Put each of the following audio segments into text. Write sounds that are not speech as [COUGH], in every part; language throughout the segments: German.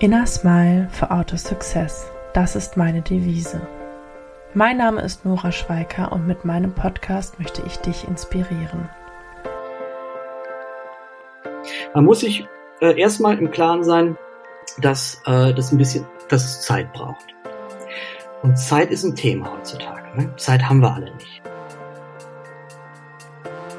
Inner Smile for Auto Success. Das ist meine Devise. Mein Name ist Nora Schweiker und mit meinem Podcast möchte ich dich inspirieren. Man muss sich äh, erstmal im Klaren sein, dass äh, das ein bisschen, dass es Zeit braucht. Und Zeit ist ein Thema heutzutage. Ne? Zeit haben wir alle nicht.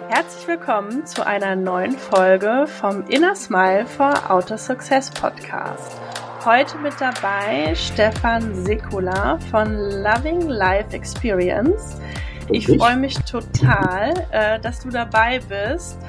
Herzlich willkommen zu einer neuen Folge vom Inner Smile for Outer Success Podcast. Heute mit dabei Stefan Sekula von Loving Life Experience. Ich freue mich total, äh, dass du dabei bist.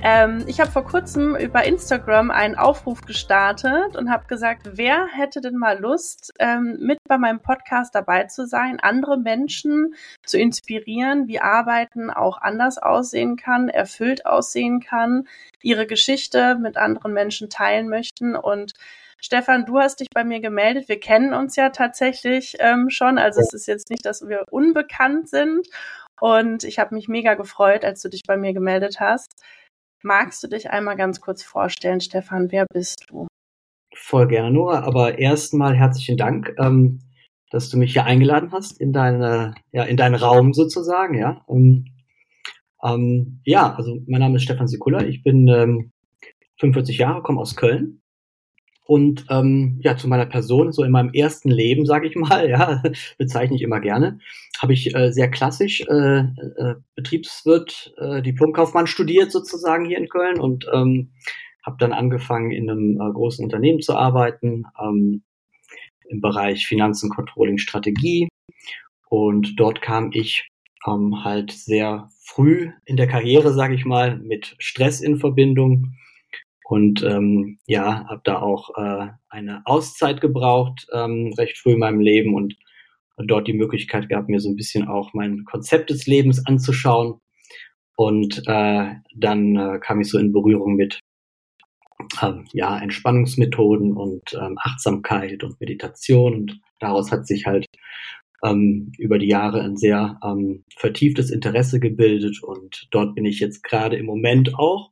Ähm, ich habe vor kurzem über Instagram einen Aufruf gestartet und habe gesagt, wer hätte denn mal Lust, ähm, mit bei meinem Podcast dabei zu sein, andere Menschen zu inspirieren, wie Arbeiten auch anders aussehen kann, erfüllt aussehen kann, ihre Geschichte mit anderen Menschen teilen möchten und Stefan, du hast dich bei mir gemeldet. Wir kennen uns ja tatsächlich ähm, schon. Also es ist jetzt nicht, dass wir unbekannt sind. Und ich habe mich mega gefreut, als du dich bei mir gemeldet hast. Magst du dich einmal ganz kurz vorstellen, Stefan? Wer bist du? Voll gerne, Nora. Aber erstmal herzlichen Dank, ähm, dass du mich hier eingeladen hast in deine, ja, in deinen Raum sozusagen, ja. Ähm, ähm, ja, also mein Name ist Stefan Sikula. Ich bin ähm, 45 Jahre, komme aus Köln und ähm, ja, zu meiner Person, so in meinem ersten Leben, sage ich mal, [LAUGHS] ja, bezeichne ich immer gerne, habe ich äh, sehr klassisch äh, äh, Betriebswirt, äh, Diplomkaufmann studiert sozusagen hier in Köln und ähm, habe dann angefangen in einem äh, großen Unternehmen zu arbeiten ähm, im Bereich Finanzen, Controlling, Strategie. Und dort kam ich ähm, halt sehr früh in der Karriere, sage ich mal, mit Stress in Verbindung und ähm, ja, habe da auch äh, eine Auszeit gebraucht, ähm, recht früh in meinem Leben und dort die Möglichkeit gehabt, mir so ein bisschen auch mein Konzept des Lebens anzuschauen. Und äh, dann äh, kam ich so in Berührung mit ähm, ja, Entspannungsmethoden und ähm, Achtsamkeit und Meditation. Und daraus hat sich halt ähm, über die Jahre ein sehr ähm, vertieftes Interesse gebildet. Und dort bin ich jetzt gerade im Moment auch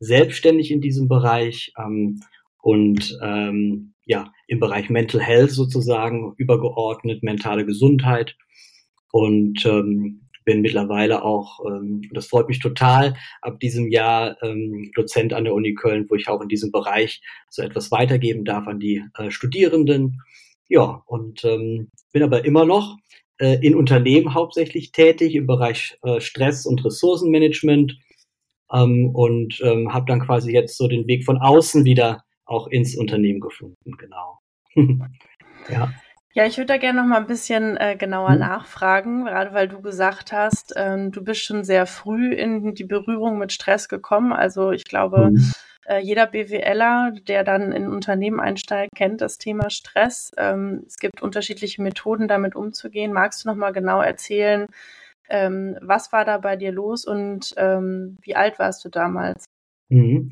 selbstständig in diesem Bereich ähm, und ähm, ja, im Bereich Mental Health sozusagen übergeordnet, mentale Gesundheit und ähm, bin mittlerweile auch, ähm, das freut mich total, ab diesem Jahr ähm, Dozent an der Uni Köln, wo ich auch in diesem Bereich so etwas weitergeben darf an die äh, Studierenden. Ja, und ähm, bin aber immer noch äh, in Unternehmen hauptsächlich tätig im Bereich äh, Stress und Ressourcenmanagement ähm, und ähm, habe dann quasi jetzt so den Weg von außen wieder auch ins Unternehmen gefunden, genau. [LAUGHS] ja. Ja, ich würde da gerne noch mal ein bisschen äh, genauer mhm. nachfragen, gerade weil du gesagt hast, ähm, du bist schon sehr früh in die Berührung mit Stress gekommen. Also ich glaube, mhm. äh, jeder BWLer, der dann in ein Unternehmen einsteigt, kennt das Thema Stress. Ähm, es gibt unterschiedliche Methoden, damit umzugehen. Magst du noch mal genau erzählen, ähm, was war da bei dir los und ähm, wie alt warst du damals? Mhm.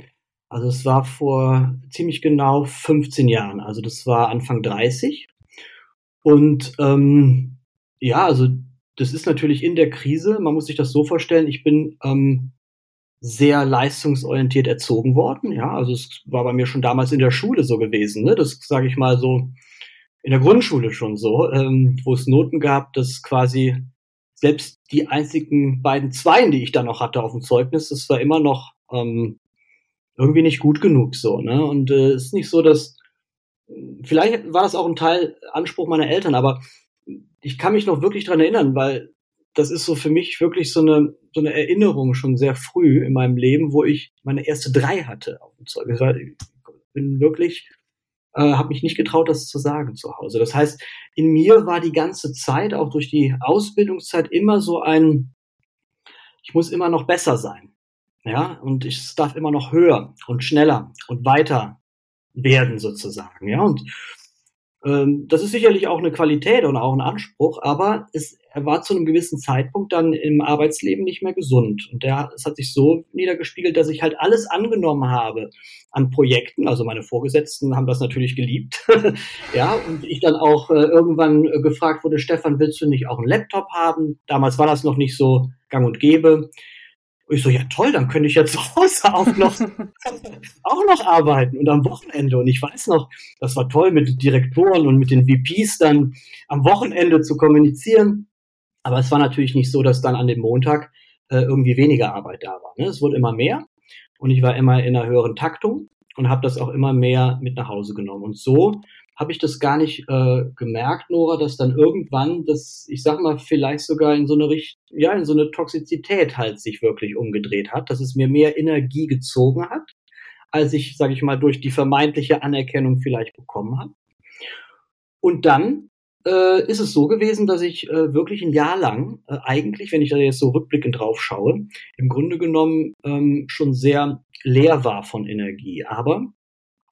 Also es war vor ziemlich genau 15 Jahren, also das war Anfang 30. Und ähm, ja, also das ist natürlich in der Krise, man muss sich das so vorstellen, ich bin ähm, sehr leistungsorientiert erzogen worden. Ja, also es war bei mir schon damals in der Schule so gewesen. Ne? Das sage ich mal so in der Grundschule schon so, ähm, wo es Noten gab, dass quasi selbst die einzigen beiden Zweien, die ich da noch hatte auf dem Zeugnis, das war immer noch ähm, irgendwie nicht gut genug so. Ne? Und es äh, ist nicht so, dass vielleicht war das auch ein Teil Anspruch meiner Eltern, aber ich kann mich noch wirklich dran erinnern, weil das ist so für mich wirklich so eine so eine Erinnerung schon sehr früh in meinem Leben, wo ich meine erste drei hatte auf dem Zeugnis. Ich bin wirklich äh, habe mich nicht getraut, das zu sagen zu Hause. Das heißt, in mir war die ganze Zeit, auch durch die Ausbildungszeit, immer so ein, ich muss immer noch besser sein. Ja, und ich darf immer noch höher und schneller und weiter werden sozusagen. Ja, und ähm, das ist sicherlich auch eine Qualität und auch ein Anspruch, aber es er war zu einem gewissen Zeitpunkt dann im Arbeitsleben nicht mehr gesund. Und der, es hat sich so niedergespiegelt, dass ich halt alles angenommen habe an Projekten. Also meine Vorgesetzten haben das natürlich geliebt. [LAUGHS] ja, und ich dann auch äh, irgendwann äh, gefragt wurde, Stefan, willst du nicht auch einen Laptop haben? Damals war das noch nicht so gang und gäbe. Und ich so, ja toll, dann könnte ich ja [LAUGHS] zu Hause auch noch, [LAUGHS] auch noch arbeiten und am Wochenende. Und ich weiß noch, das war toll mit den Direktoren und mit den VPs dann am Wochenende zu kommunizieren. Aber es war natürlich nicht so, dass dann an dem Montag äh, irgendwie weniger Arbeit da war. Ne? Es wurde immer mehr und ich war immer in einer höheren Taktung und habe das auch immer mehr mit nach Hause genommen. Und so habe ich das gar nicht äh, gemerkt, Nora, dass dann irgendwann das, ich sag mal, vielleicht sogar in so eine Richt ja, in so eine Toxizität halt sich wirklich umgedreht hat, dass es mir mehr Energie gezogen hat, als ich, sage ich mal, durch die vermeintliche Anerkennung vielleicht bekommen habe. Und dann äh, ist es so gewesen, dass ich äh, wirklich ein Jahr lang äh, eigentlich, wenn ich da jetzt so rückblickend drauf schaue, im Grunde genommen ähm, schon sehr leer war von Energie. Aber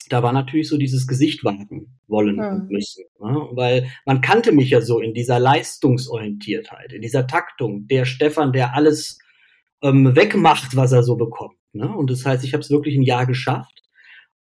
da war natürlich so dieses Gesicht wagen wollen ja. und müssen. Ne? Weil man kannte mich ja so in dieser Leistungsorientiertheit, in dieser Taktung, der Stefan, der alles ähm, wegmacht, was er so bekommt. Ne? Und das heißt, ich habe es wirklich ein Jahr geschafft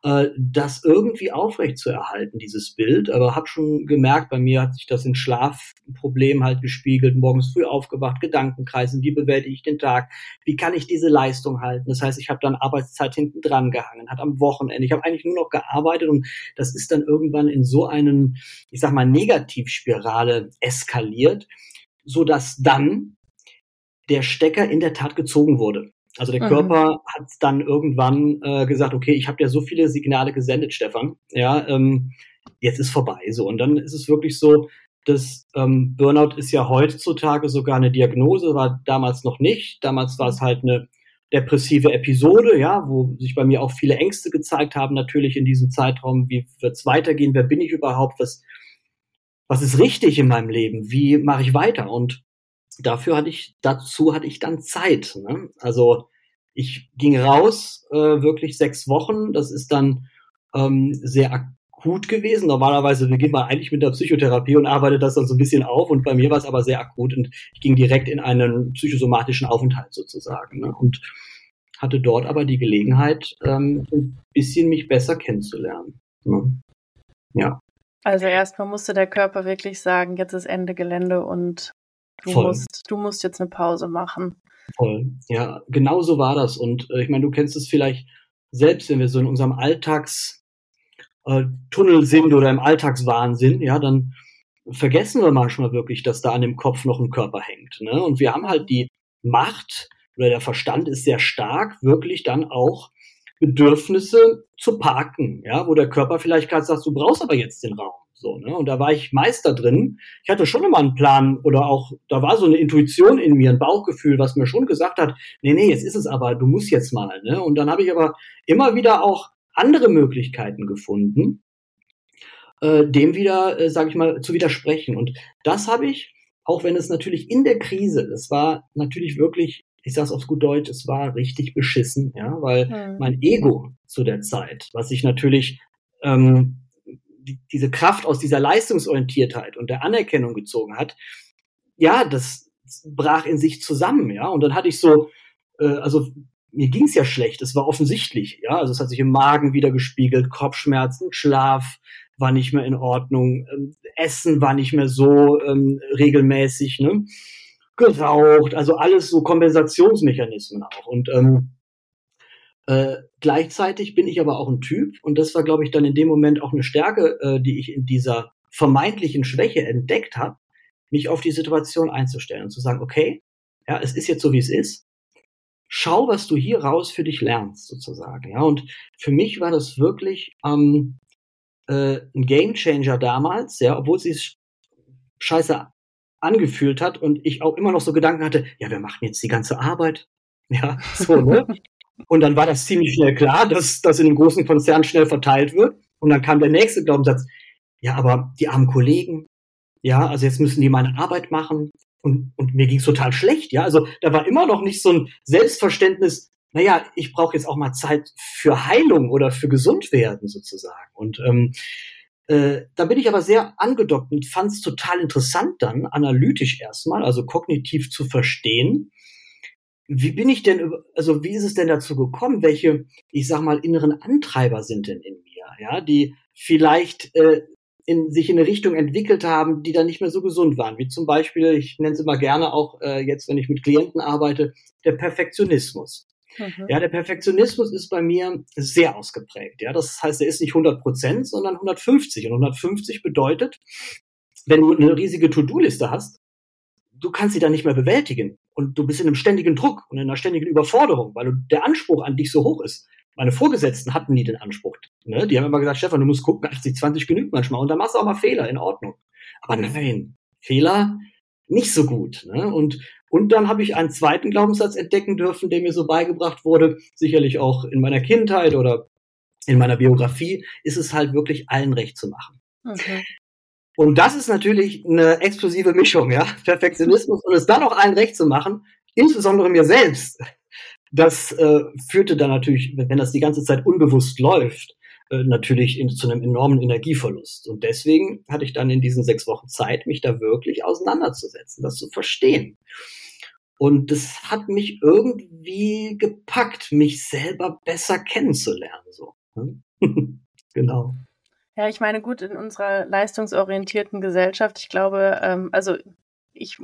äh, das irgendwie aufrecht zu erhalten, dieses Bild. Aber habe schon gemerkt, bei mir hat sich das in Schlafproblemen halt gespiegelt, morgens früh aufgewacht, Gedankenkreisen, wie bewältige ich den Tag, wie kann ich diese Leistung halten. Das heißt, ich habe dann Arbeitszeit hinten dran gehangen, hat am Wochenende, ich habe eigentlich nur noch gearbeitet und das ist dann irgendwann in so einen, ich sag mal, Negativspirale eskaliert, so dass dann der Stecker in der Tat gezogen wurde. Also der mhm. Körper hat dann irgendwann äh, gesagt, okay, ich habe dir so viele Signale gesendet, Stefan. Ja, ähm, jetzt ist vorbei. So und dann ist es wirklich so, dass ähm, Burnout ist ja heutzutage sogar eine Diagnose, war damals noch nicht. Damals war es halt eine depressive Episode, ja, wo sich bei mir auch viele Ängste gezeigt haben, natürlich in diesem Zeitraum. Wie wird's weitergehen? Wer bin ich überhaupt? Was was ist richtig in meinem Leben? Wie mache ich weiter? Und dafür hatte ich, dazu hatte ich dann Zeit. Ne? Also ich ging raus, äh, wirklich sechs Wochen. Das ist dann ähm, sehr akut gewesen. Normalerweise beginnt man eigentlich mit der Psychotherapie und arbeitet das dann so ein bisschen auf. Und bei mir war es aber sehr akut und ich ging direkt in einen psychosomatischen Aufenthalt sozusagen. Ne? Und hatte dort aber die Gelegenheit, ähm, ein bisschen mich besser kennenzulernen. Ne? Ja. Also erstmal musste der Körper wirklich sagen, jetzt ist Ende Gelände und Du Voll. musst, du musst jetzt eine Pause machen. Voll. Ja, genau so war das. Und äh, ich meine, du kennst es vielleicht selbst, wenn wir so in unserem Alltagstunnel äh, sind oder im Alltagswahnsinn, ja, dann vergessen wir manchmal wirklich, dass da an dem Kopf noch ein Körper hängt. Ne? Und wir haben halt die Macht oder der Verstand ist sehr stark, wirklich dann auch Bedürfnisse zu parken, ja, wo der Körper vielleicht gerade sagt, du brauchst aber jetzt den Raum. So, ne? Und da war ich Meister drin. Ich hatte schon immer einen Plan oder auch, da war so eine Intuition in mir, ein Bauchgefühl, was mir schon gesagt hat, nee, nee, jetzt ist es aber, du musst jetzt mal. Ne? Und dann habe ich aber immer wieder auch andere Möglichkeiten gefunden, äh, dem wieder, äh, sage ich mal, zu widersprechen. Und das habe ich, auch wenn es natürlich in der Krise, es war natürlich wirklich, ich sage es auf gut Deutsch, es war richtig beschissen, ja, weil hm. mein Ego zu der Zeit, was ich natürlich ähm, die, diese Kraft aus dieser Leistungsorientiertheit und der Anerkennung gezogen hat, ja, das brach in sich zusammen, ja. Und dann hatte ich so, äh, also mir ging es ja schlecht, es war offensichtlich, ja. Also es hat sich im Magen wieder gespiegelt, Kopfschmerzen, Schlaf war nicht mehr in Ordnung, ähm, Essen war nicht mehr so ähm, regelmäßig, ne? Geraucht, also alles so Kompensationsmechanismen auch. Und ähm, äh, gleichzeitig bin ich aber auch ein Typ, und das war, glaube ich, dann in dem Moment auch eine Stärke, äh, die ich in dieser vermeintlichen Schwäche entdeckt habe, mich auf die Situation einzustellen und zu sagen, okay, ja, es ist jetzt so, wie es ist. Schau, was du hier raus für dich lernst, sozusagen. Ja, und für mich war das wirklich ähm, äh, ein Gamechanger damals, ja, obwohl es sich scheiße angefühlt hat und ich auch immer noch so Gedanken hatte, ja, wir machen jetzt die ganze Arbeit. Ja, so, ne? [LAUGHS] Und dann war das ziemlich schnell klar, dass das in einem großen Konzern schnell verteilt wird. Und dann kam der nächste Glaubenssatz, ja, aber die armen Kollegen, ja, also jetzt müssen die meine Arbeit machen. Und, und mir ging's total schlecht, ja. Also da war immer noch nicht so ein Selbstverständnis, naja, ich brauche jetzt auch mal Zeit für Heilung oder für Gesundwerden sozusagen. Und ähm, äh, da bin ich aber sehr angedockt und fand es total interessant dann, analytisch erstmal, also kognitiv zu verstehen, wie bin ich denn, also wie ist es denn dazu gekommen? Welche, ich sag mal, inneren Antreiber sind denn in mir, ja, die vielleicht äh, in, sich in eine Richtung entwickelt haben, die dann nicht mehr so gesund waren. Wie zum Beispiel, ich nenne es immer gerne auch äh, jetzt, wenn ich mit Klienten arbeite, der Perfektionismus. Mhm. Ja, der Perfektionismus ist bei mir sehr ausgeprägt. Ja, das heißt, er ist nicht 100 Prozent, sondern 150. Und 150 bedeutet, wenn du eine riesige To-Do-Liste hast, du kannst sie dann nicht mehr bewältigen. Und du bist in einem ständigen Druck und in einer ständigen Überforderung, weil der Anspruch an dich so hoch ist. Meine Vorgesetzten hatten nie den Anspruch. Ne? Die haben immer gesagt, Stefan, du musst gucken, 80, 20 genügt manchmal. Und dann machst du auch mal Fehler, in Ordnung. Aber nein, Fehler nicht so gut. Ne? Und, und dann habe ich einen zweiten Glaubenssatz entdecken dürfen, der mir so beigebracht wurde, sicherlich auch in meiner Kindheit oder in meiner Biografie, ist es halt wirklich allen recht zu machen. Okay. Und das ist natürlich eine explosive Mischung, ja. Perfektionismus und es dann auch allen recht zu machen, insbesondere mir selbst. Das äh, führte dann natürlich, wenn das die ganze Zeit unbewusst läuft, äh, natürlich in, zu einem enormen Energieverlust. Und deswegen hatte ich dann in diesen sechs Wochen Zeit, mich da wirklich auseinanderzusetzen, das zu verstehen. Und das hat mich irgendwie gepackt, mich selber besser kennenzulernen. So. Ne? [LAUGHS] genau. Ja, ich meine, gut, in unserer leistungsorientierten Gesellschaft, ich glaube, ähm, also ich,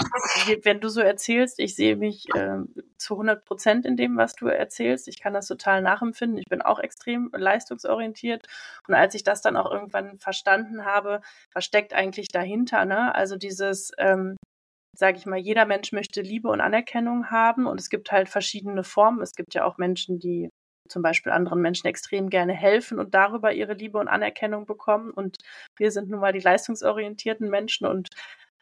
wenn du so erzählst, ich sehe mich äh, zu 100 Prozent in dem, was du erzählst. Ich kann das total nachempfinden. Ich bin auch extrem leistungsorientiert. Und als ich das dann auch irgendwann verstanden habe, was steckt eigentlich dahinter? Ne? Also dieses, ähm, sage ich mal, jeder Mensch möchte Liebe und Anerkennung haben. Und es gibt halt verschiedene Formen. Es gibt ja auch Menschen, die zum Beispiel anderen Menschen extrem gerne helfen und darüber ihre Liebe und Anerkennung bekommen. Und wir sind nun mal die leistungsorientierten Menschen und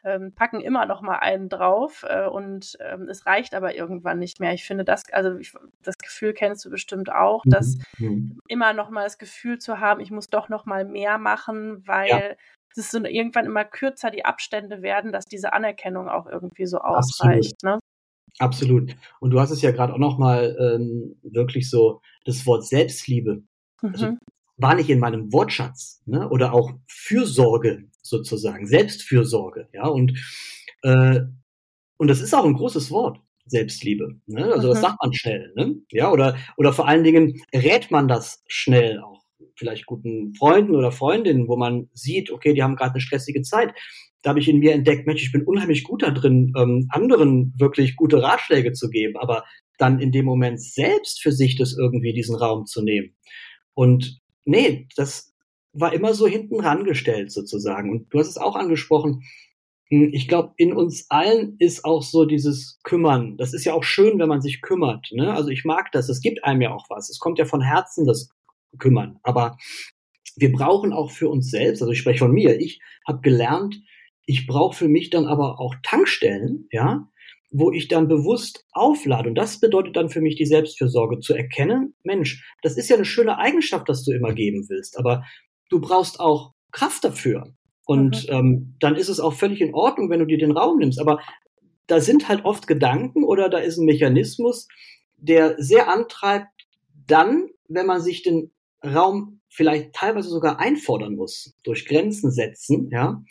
ähm, packen immer noch mal einen drauf äh, und ähm, es reicht aber irgendwann nicht mehr. Ich finde das, also ich, das Gefühl kennst du bestimmt auch, mhm. dass mhm. immer noch mal das Gefühl zu haben, ich muss doch noch mal mehr machen, weil ja. es so irgendwann immer kürzer die Abstände werden, dass diese Anerkennung auch irgendwie so ausreicht. Ne? Absolut. Und du hast es ja gerade auch noch mal ähm, wirklich so das Wort Selbstliebe. Also mhm. Also, war nicht in meinem Wortschatz, ne? Oder auch Fürsorge sozusagen, Selbstfürsorge, ja. Und äh, und das ist auch ein großes Wort, Selbstliebe. Ne? Also mhm. das sagt man schnell, ne? Ja, oder oder vor allen Dingen rät man das schnell auch vielleicht guten Freunden oder Freundinnen, wo man sieht, okay, die haben gerade eine stressige Zeit da habe ich in mir entdeckt, Mensch, ich bin unheimlich gut da drin, ähm, anderen wirklich gute Ratschläge zu geben, aber dann in dem Moment selbst für sich das irgendwie diesen Raum zu nehmen. Und nee, das war immer so hinten rangestellt sozusagen. Und du hast es auch angesprochen. Hm, ich glaube, in uns allen ist auch so dieses Kümmern. Das ist ja auch schön, wenn man sich kümmert. Ne? Also ich mag das. Es gibt einem ja auch was. Es kommt ja von Herzen das Kümmern. Aber wir brauchen auch für uns selbst, also ich spreche von mir, ich habe gelernt, ich brauche für mich dann aber auch Tankstellen, ja, wo ich dann bewusst auflade. Und das bedeutet dann für mich die Selbstfürsorge, zu erkennen, Mensch, das ist ja eine schöne Eigenschaft, dass du immer geben willst, aber du brauchst auch Kraft dafür. Und mhm. ähm, dann ist es auch völlig in Ordnung, wenn du dir den Raum nimmst. Aber da sind halt oft Gedanken oder da ist ein Mechanismus, der sehr antreibt, dann, wenn man sich den Raum vielleicht teilweise sogar einfordern muss, durch Grenzen setzen, ja,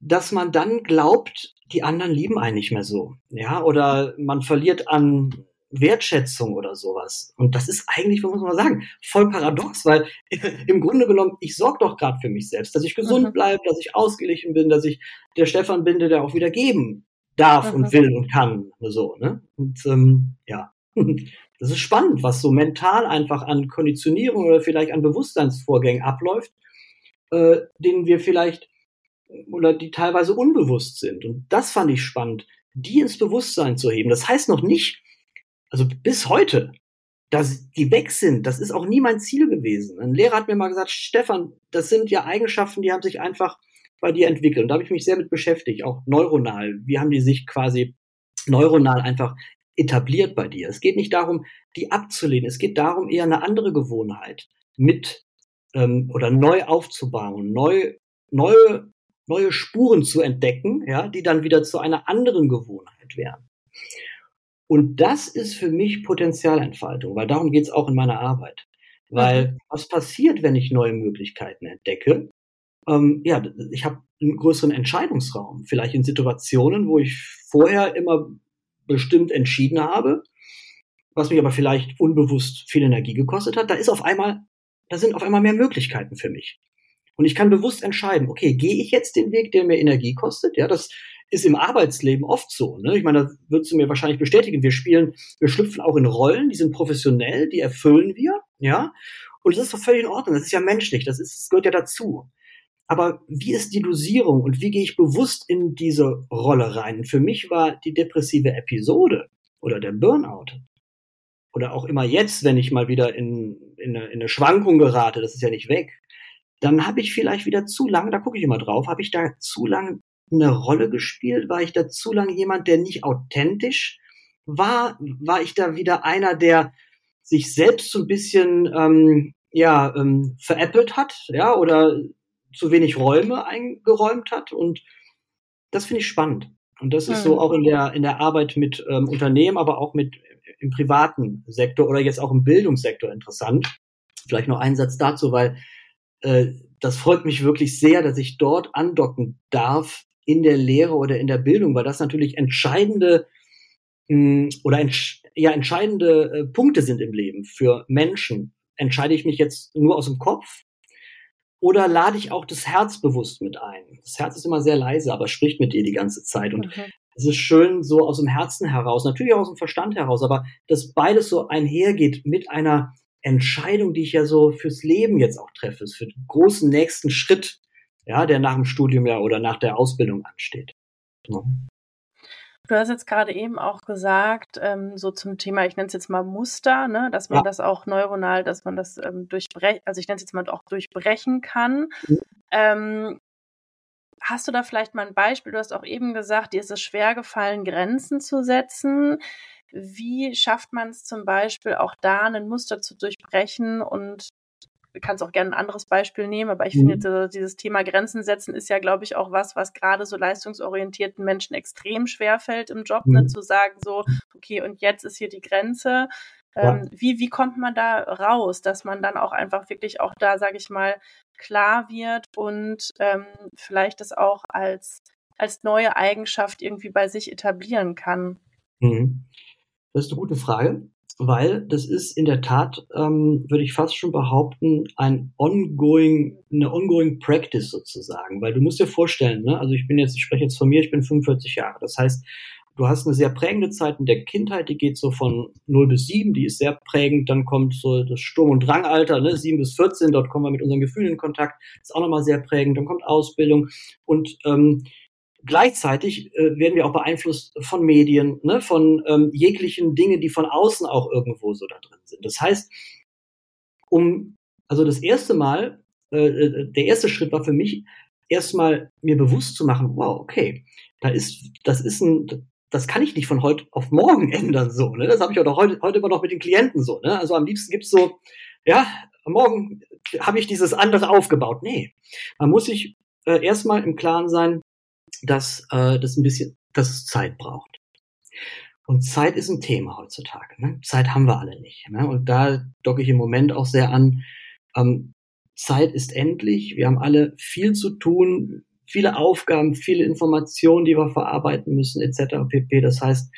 dass man dann glaubt, die anderen lieben einen nicht mehr so. Ja, oder man verliert an Wertschätzung oder sowas. Und das ist eigentlich, muss man mal sagen, voll paradox, weil [LAUGHS] im Grunde genommen, ich sorge doch gerade für mich selbst, dass ich gesund mhm. bleibe, dass ich ausgeglichen bin, dass ich der Stefan bin, der auch wieder geben darf mhm. und will und kann. So, ne? Und ähm, ja, [LAUGHS] das ist spannend, was so mental einfach an Konditionierung oder vielleicht an Bewusstseinsvorgängen abläuft, äh, denen wir vielleicht oder die teilweise unbewusst sind. Und das fand ich spannend, die ins Bewusstsein zu heben. Das heißt noch nicht, also bis heute, dass die weg sind, das ist auch nie mein Ziel gewesen. Ein Lehrer hat mir mal gesagt, Stefan, das sind ja Eigenschaften, die haben sich einfach bei dir entwickelt. Und da habe ich mich sehr mit beschäftigt, auch neuronal. Wie haben die sich quasi neuronal einfach etabliert bei dir? Es geht nicht darum, die abzulehnen. Es geht darum, eher eine andere Gewohnheit mit ähm, oder neu aufzubauen, neu, neue neue Spuren zu entdecken, ja, die dann wieder zu einer anderen Gewohnheit werden. Und das ist für mich Potenzialentfaltung, weil darum geht's auch in meiner Arbeit. Weil mhm. was passiert, wenn ich neue Möglichkeiten entdecke? Ähm, ja, ich habe einen größeren Entscheidungsraum. Vielleicht in Situationen, wo ich vorher immer bestimmt entschieden habe, was mich aber vielleicht unbewusst viel Energie gekostet hat. Da ist auf einmal, da sind auf einmal mehr Möglichkeiten für mich. Und ich kann bewusst entscheiden, okay, gehe ich jetzt den Weg, der mir Energie kostet? Ja, das ist im Arbeitsleben oft so. Ne? Ich meine, da würdest du mir wahrscheinlich bestätigen. Wir spielen, wir schlüpfen auch in Rollen, die sind professionell, die erfüllen wir, ja. Und das ist doch völlig in Ordnung. Das ist ja menschlich. Das ist, das gehört ja dazu. Aber wie ist die Dosierung und wie gehe ich bewusst in diese Rolle rein? Für mich war die depressive Episode oder der Burnout oder auch immer jetzt, wenn ich mal wieder in, in, eine, in eine Schwankung gerate, das ist ja nicht weg, dann habe ich vielleicht wieder zu lang, da gucke ich immer drauf, habe ich da zu lang eine Rolle gespielt? War ich da zu lange jemand, der nicht authentisch war? War ich da wieder einer, der sich selbst so ein bisschen ähm, ja ähm, veräppelt hat, ja, oder zu wenig Räume eingeräumt hat? Und das finde ich spannend. Und das ist so mhm. auch in der in der Arbeit mit ähm, Unternehmen, aber auch mit im privaten Sektor oder jetzt auch im Bildungssektor interessant. Vielleicht noch ein Satz dazu, weil äh, das freut mich wirklich sehr, dass ich dort andocken darf in der Lehre oder in der Bildung, weil das natürlich entscheidende mh, hm, oder entsch ja entscheidende äh, Punkte sind im Leben für Menschen. Entscheide ich mich jetzt nur aus dem Kopf oder lade ich auch das Herz bewusst mit ein? Das Herz ist immer sehr leise, aber spricht mit dir die ganze Zeit und okay. es ist schön so aus dem Herzen heraus, natürlich auch aus dem Verstand heraus, aber dass beides so einhergeht mit einer Entscheidung, die ich ja so fürs Leben jetzt auch treffe, für den großen nächsten Schritt, ja, der nach dem Studium ja oder nach der Ausbildung ansteht. Ja. Du hast jetzt gerade eben auch gesagt, ähm, so zum Thema, ich nenne es jetzt mal Muster, ne, dass man ja. das auch neuronal, dass man das ähm, durchbrechen, also ich nenne es jetzt mal auch durchbrechen kann. Mhm. Ähm, hast du da vielleicht mal ein Beispiel? Du hast auch eben gesagt, dir ist es schwer gefallen, Grenzen zu setzen. Wie schafft man es zum Beispiel auch da, ein Muster zu durchbrechen und du kannst auch gerne ein anderes Beispiel nehmen, aber ich mhm. finde, dieses Thema Grenzen setzen ist ja, glaube ich, auch was, was gerade so leistungsorientierten Menschen extrem schwer fällt im Job, ne, mhm. ne, zu sagen, so, okay, und jetzt ist hier die Grenze. Ja. Ähm, wie, wie kommt man da raus, dass man dann auch einfach wirklich auch da, sage ich mal, klar wird und ähm, vielleicht das auch als, als neue Eigenschaft irgendwie bei sich etablieren kann? Mhm. Das ist eine gute Frage, weil das ist in der Tat, ähm, würde ich fast schon behaupten, ein ongoing, eine ongoing practice sozusagen. Weil du musst dir vorstellen, ne, also ich bin jetzt, ich spreche jetzt von mir, ich bin 45 Jahre. Das heißt, du hast eine sehr prägende Zeit in der Kindheit, die geht so von 0 bis 7, die ist sehr prägend, dann kommt so das Sturm- und Drangalter, ne, 7 bis 14, dort kommen wir mit unseren Gefühlen in Kontakt, ist auch nochmal sehr prägend, dann kommt Ausbildung und ähm, gleichzeitig äh, werden wir auch beeinflusst von Medien, ne, von ähm, jeglichen Dingen, die von außen auch irgendwo so da drin sind. Das heißt, um, also das erste Mal, äh, äh der erste Schritt war für mich, erstmal mir bewusst zu machen, wow, okay, da ist, das ist ein, das kann ich nicht von heute auf morgen [LAUGHS] ändern, so, ne? Das habe ich auch heute, heute immer noch mit den Klienten so, ne? Also am liebsten gibt's so, ja, morgen habe ich dieses andere aufgebaut. Nee, man muss sich äh, erstmal im Klaren sein, dass äh, das ein bisschen, dass es Zeit braucht. Und Zeit ist ein Thema heutzutage. Ne? Zeit haben wir alle nicht. Ne? Und da docke ich im Moment auch sehr an. Ähm, Zeit ist endlich. Wir haben alle viel zu tun, viele Aufgaben, viele Informationen, die wir verarbeiten müssen, etc. pp. Das heißt,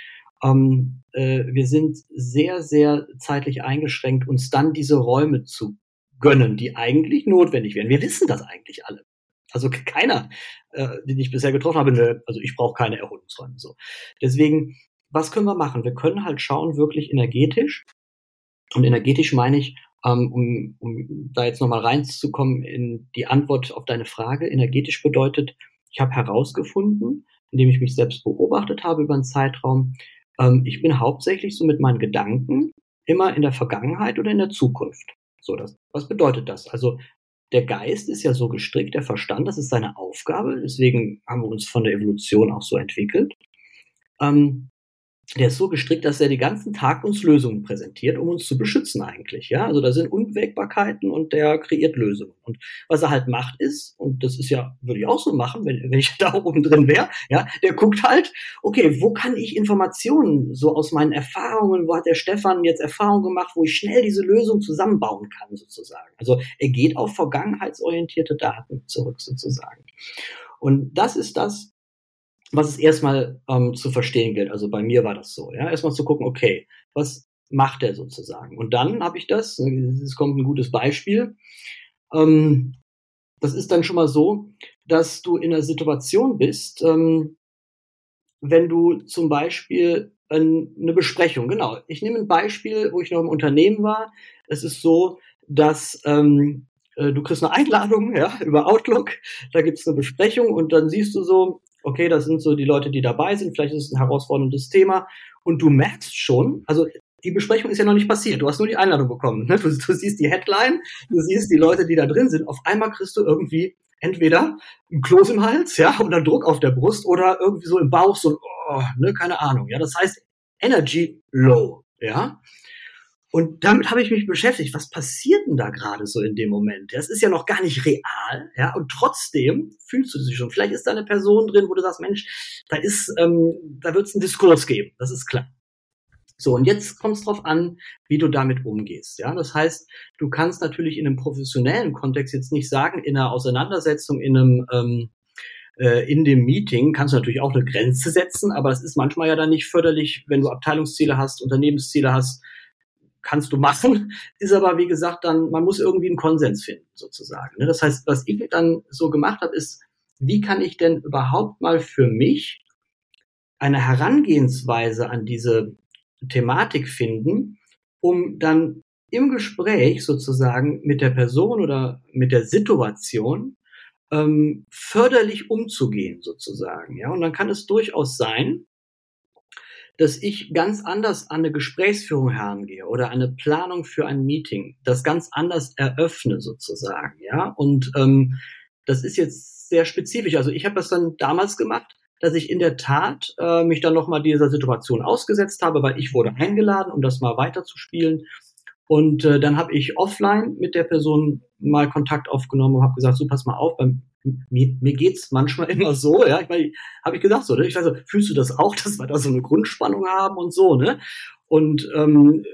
ähm, äh, wir sind sehr, sehr zeitlich eingeschränkt, uns dann diese Räume zu gönnen, die eigentlich notwendig wären. Wir wissen das eigentlich alle. Also keiner, äh, den ich bisher getroffen habe, ne, also ich brauche keine Erholungsräume. So. Deswegen, was können wir machen? Wir können halt schauen, wirklich energetisch. Und energetisch meine ich, ähm, um, um da jetzt nochmal reinzukommen in die Antwort auf deine Frage. Energetisch bedeutet, ich habe herausgefunden, indem ich mich selbst beobachtet habe über einen Zeitraum, ähm, ich bin hauptsächlich so mit meinen Gedanken immer in der Vergangenheit oder in der Zukunft. So, das, was bedeutet das? Also der Geist ist ja so gestrickt, der Verstand, das ist seine Aufgabe, deswegen haben wir uns von der Evolution auch so entwickelt. Ähm, der ist so gestrickt, dass er den ganzen Tag uns Lösungen präsentiert, um uns zu beschützen eigentlich. Ja, also da sind Unwägbarkeiten und der kreiert Lösungen. Und was er halt macht ist, und das ist ja, würde ich auch so machen, wenn, wenn ich [LAUGHS] da oben drin wäre, ja, der guckt halt, okay, wo kann ich Informationen so aus meinen Erfahrungen, wo hat der Stefan jetzt Erfahrungen gemacht, wo ich schnell diese Lösung zusammenbauen kann sozusagen. Also er geht auf vergangenheitsorientierte Daten zurück sozusagen. Und das ist das, was es erstmal ähm, zu verstehen gilt. Also bei mir war das so, ja, erstmal zu gucken, okay, was macht er sozusagen? Und dann habe ich das, es kommt ein gutes Beispiel. Ähm, das ist dann schon mal so, dass du in einer Situation bist, ähm, wenn du zum Beispiel eine Besprechung, genau. Ich nehme ein Beispiel, wo ich noch im Unternehmen war. Es ist so, dass ähm, äh, du kriegst eine Einladung [LAUGHS] ja, über Outlook, da gibt es eine Besprechung und dann siehst du so, okay, das sind so die Leute, die dabei sind, vielleicht ist es ein herausforderndes Thema und du merkst schon, also die Besprechung ist ja noch nicht passiert, du hast nur die Einladung bekommen. Ne? Du, du siehst die Headline, du siehst die Leute, die da drin sind, auf einmal kriegst du irgendwie entweder ein Kloß im Hals, ja, oder Druck auf der Brust oder irgendwie so im Bauch so, oh, ne, keine Ahnung, ja. Das heißt Energy low, ja. Und damit habe ich mich beschäftigt. Was passiert denn da gerade so in dem Moment? Das ist ja noch gar nicht real, ja. Und trotzdem fühlst du dich schon. Vielleicht ist da eine Person drin, wo du sagst, Mensch, da ist, ähm, da wird es einen Diskurs geben. Das ist klar. So, und jetzt kommt es drauf an, wie du damit umgehst. Ja, das heißt, du kannst natürlich in einem professionellen Kontext jetzt nicht sagen, in einer Auseinandersetzung, in einem ähm, äh, in dem Meeting kannst du natürlich auch eine Grenze setzen, aber das ist manchmal ja dann nicht förderlich, wenn du Abteilungsziele hast, Unternehmensziele hast, kannst du machen, [LAUGHS] ist aber wie gesagt dann, man muss irgendwie einen Konsens finden sozusagen. Ne? Das heißt, was ich dann so gemacht habe, ist, wie kann ich denn überhaupt mal für mich eine Herangehensweise an diese Thematik finden, um dann im Gespräch sozusagen mit der Person oder mit der Situation ähm, förderlich umzugehen sozusagen. Ja, und dann kann es durchaus sein, dass ich ganz anders an eine Gesprächsführung herangehe oder eine Planung für ein Meeting, das ganz anders eröffne sozusagen. Ja, und ähm, das ist jetzt sehr spezifisch. Also ich habe das dann damals gemacht dass ich in der Tat äh, mich dann nochmal dieser Situation ausgesetzt habe, weil ich wurde eingeladen, um das mal weiterzuspielen. Und äh, dann habe ich offline mit der Person mal Kontakt aufgenommen und habe gesagt, so pass mal auf, beim, mir, mir geht's manchmal immer so, [LAUGHS] ja, ich meine, habe ich gesagt so, ne? ich weiß so, fühlst du das auch, dass wir da so eine Grundspannung haben und so, ne? Und ähm,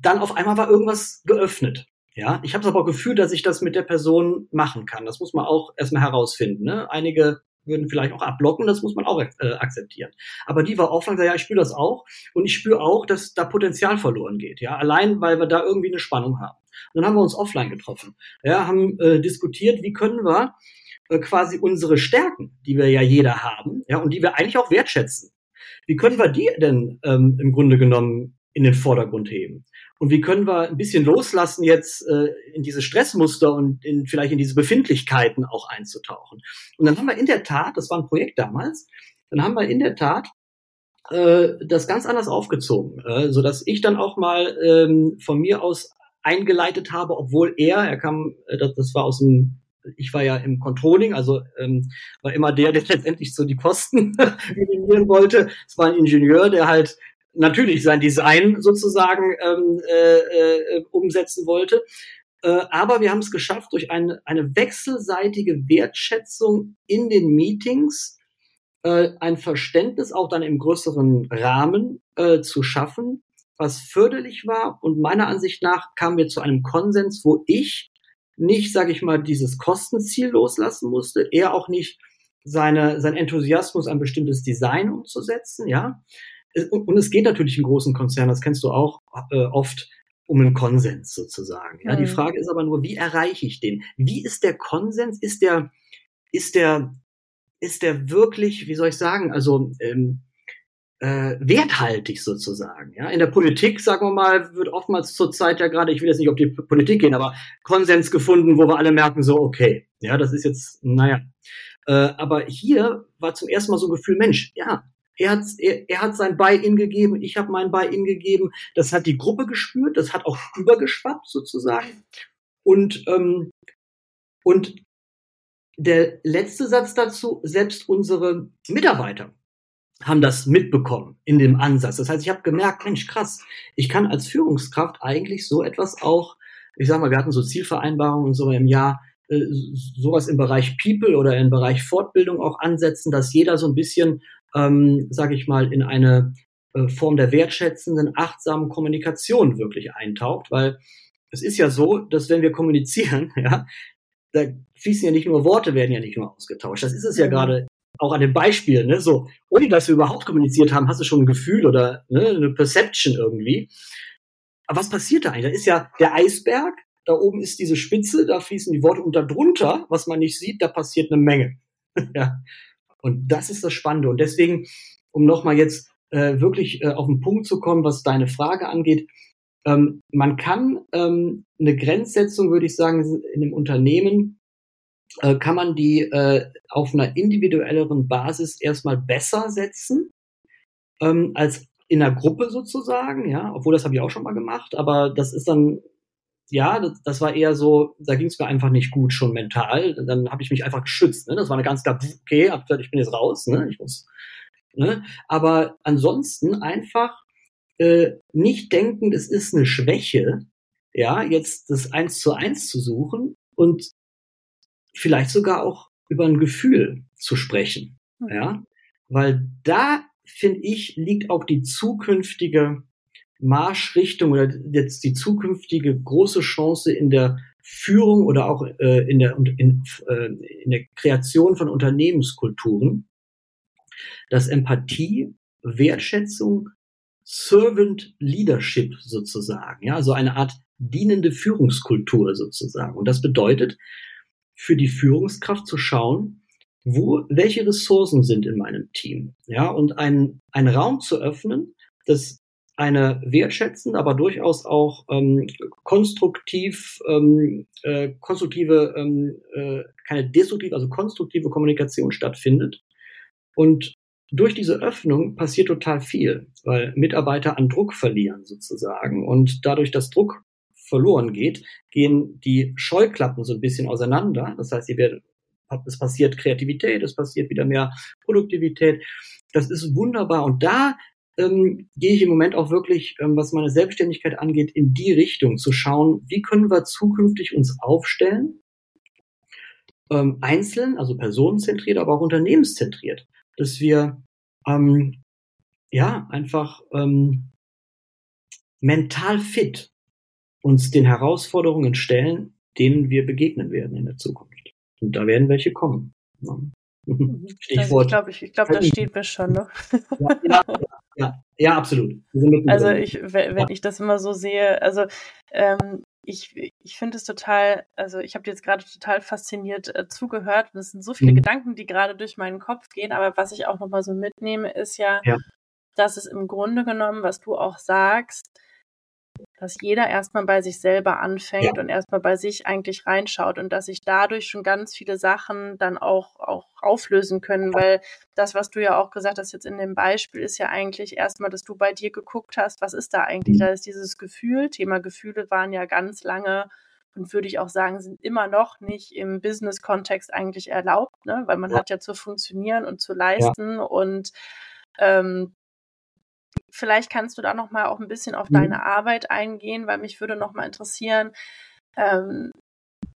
dann auf einmal war irgendwas geöffnet. Ja, ich habe aber gefühlt, dass ich das mit der Person machen kann. Das muss man auch erstmal herausfinden. Ne? Einige würden vielleicht auch abblocken, das muss man auch äh, akzeptieren. Aber die war offline, ja, ich spüre das auch und ich spüre auch, dass da Potenzial verloren geht, ja, allein weil wir da irgendwie eine Spannung haben. Und dann haben wir uns offline getroffen, ja, haben äh, diskutiert, wie können wir äh, quasi unsere Stärken, die wir ja jeder haben, ja, und die wir eigentlich auch wertschätzen, wie können wir die denn ähm, im Grunde genommen in den Vordergrund heben? Und wie können wir ein bisschen loslassen, jetzt äh, in diese Stressmuster und in, vielleicht in diese Befindlichkeiten auch einzutauchen? Und dann haben wir in der Tat, das war ein Projekt damals, dann haben wir in der Tat äh, das ganz anders aufgezogen, äh, so dass ich dann auch mal ähm, von mir aus eingeleitet habe, obwohl er, er kam, äh, das, das war aus dem ich war ja im Controlling, also ähm, war immer der, der [LAUGHS] letztendlich so die Kosten [LAUGHS] minimieren wollte. Es war ein Ingenieur, der halt natürlich sein Design sozusagen ähm, äh, äh, umsetzen wollte. Äh, aber wir haben es geschafft, durch eine, eine wechselseitige Wertschätzung in den Meetings äh, ein Verständnis auch dann im größeren Rahmen äh, zu schaffen, was förderlich war. Und meiner Ansicht nach kamen wir zu einem Konsens, wo ich nicht, sage ich mal, dieses Kostenziel loslassen musste, er auch nicht seine, sein Enthusiasmus, ein bestimmtes Design umzusetzen, ja, und es geht natürlich in großen Konzernen, das kennst du auch äh, oft, um einen Konsens sozusagen. Ja, mhm. die Frage ist aber nur, wie erreiche ich den? Wie ist der Konsens? Ist der, ist der, ist der wirklich, wie soll ich sagen, also ähm, äh, werthaltig sozusagen. Ja, in der Politik, sagen wir mal, wird oftmals zurzeit ja gerade, ich will jetzt nicht auf die Politik gehen, aber Konsens gefunden, wo wir alle merken, so okay, ja, das ist jetzt, naja. Äh, aber hier war zum ersten Mal so ein Gefühl, Mensch, ja, er hat, er, er hat sein Buy-in gegeben, ich habe mein Buy-in gegeben. Das hat die Gruppe gespürt, das hat auch übergeschwappt sozusagen. Und, ähm, und der letzte Satz dazu, selbst unsere Mitarbeiter haben das mitbekommen in dem Ansatz. Das heißt, ich habe gemerkt, Mensch, krass, ich kann als Führungskraft eigentlich so etwas auch, ich sag mal, wir hatten so Zielvereinbarungen und so im Jahr, äh, sowas im Bereich People oder im Bereich Fortbildung auch ansetzen, dass jeder so ein bisschen ähm, sage ich mal, in eine äh, Form der wertschätzenden, achtsamen Kommunikation wirklich eintaucht, weil es ist ja so, dass wenn wir kommunizieren, [LAUGHS] ja, da fließen ja nicht nur Worte, werden ja nicht nur ausgetauscht. Das ist es ja mhm. gerade auch an dem Beispiel, ne, so, ohne dass wir überhaupt kommuniziert haben, hast du schon ein Gefühl oder ne, eine Perception irgendwie. Aber was passiert da eigentlich? Da ist ja der Eisberg, da oben ist diese Spitze, da fließen die Worte und darunter, was man nicht sieht, da passiert eine Menge. [LAUGHS] ja. Und das ist das Spannende. Und deswegen, um nochmal jetzt äh, wirklich äh, auf den Punkt zu kommen, was deine Frage angeht, ähm, man kann ähm, eine Grenzsetzung, würde ich sagen, in einem Unternehmen, äh, kann man die äh, auf einer individuelleren Basis erstmal besser setzen ähm, als in einer Gruppe sozusagen, ja, obwohl das habe ich auch schon mal gemacht, aber das ist dann ja, das, war eher so, da ging es mir einfach nicht gut schon mental. Dann habe ich mich einfach geschützt. Ne? Das war eine ganz klar, okay, hab gesagt, ich bin jetzt raus, ne? Ich muss. Ne? Aber ansonsten einfach äh, nicht denken, es ist eine Schwäche, ja, jetzt das eins zu eins zu suchen und vielleicht sogar auch über ein Gefühl zu sprechen, mhm. ja, weil da finde ich liegt auch die zukünftige Marschrichtung oder jetzt die zukünftige große Chance in der Führung oder auch äh, in, der, in, äh, in der Kreation von Unternehmenskulturen, dass Empathie, Wertschätzung, Servant Leadership sozusagen, ja, also eine Art dienende Führungskultur sozusagen. Und das bedeutet, für die Führungskraft zu schauen, wo, welche Ressourcen sind in meinem Team, ja, und einen, einen Raum zu öffnen, dass eine wertschätzende, aber durchaus auch ähm, konstruktiv, ähm, äh, konstruktive, ähm, äh, keine destruktive, also konstruktive Kommunikation stattfindet. Und durch diese Öffnung passiert total viel, weil Mitarbeiter an Druck verlieren sozusagen. Und dadurch, dass Druck verloren geht, gehen die Scheuklappen so ein bisschen auseinander. Das heißt, werden, es passiert Kreativität, es passiert wieder mehr Produktivität. Das ist wunderbar. Und da ähm, gehe ich im Moment auch wirklich, ähm, was meine Selbstständigkeit angeht, in die Richtung zu schauen, wie können wir zukünftig uns aufstellen, ähm, einzeln, also personenzentriert, aber auch unternehmenszentriert, dass wir ähm, ja einfach ähm, mental fit uns den Herausforderungen stellen, denen wir begegnen werden in der Zukunft. Und da werden welche kommen. Also ich glaube, ich, ich glaub, das steht mir schon. Ne? Ja, ja, ja, ja, absolut. Also ich, wenn ja. ich das immer so sehe, also ähm, ich, ich finde es total, also ich habe jetzt gerade total fasziniert äh, zugehört und es sind so viele mhm. Gedanken, die gerade durch meinen Kopf gehen, aber was ich auch nochmal so mitnehme, ist ja, ja, dass es im Grunde genommen, was du auch sagst, dass jeder erstmal bei sich selber anfängt ja. und erstmal bei sich eigentlich reinschaut und dass sich dadurch schon ganz viele Sachen dann auch, auch auflösen können, weil das, was du ja auch gesagt hast jetzt in dem Beispiel, ist ja eigentlich erstmal, dass du bei dir geguckt hast, was ist da eigentlich? Mhm. Da ist dieses Gefühl, Thema Gefühle waren ja ganz lange und würde ich auch sagen, sind immer noch nicht im Business-Kontext eigentlich erlaubt, ne? weil man ja. hat ja zu funktionieren und zu leisten ja. und ähm, Vielleicht kannst du da noch mal auch ein bisschen auf mhm. deine Arbeit eingehen, weil mich würde noch mal interessieren. Ähm,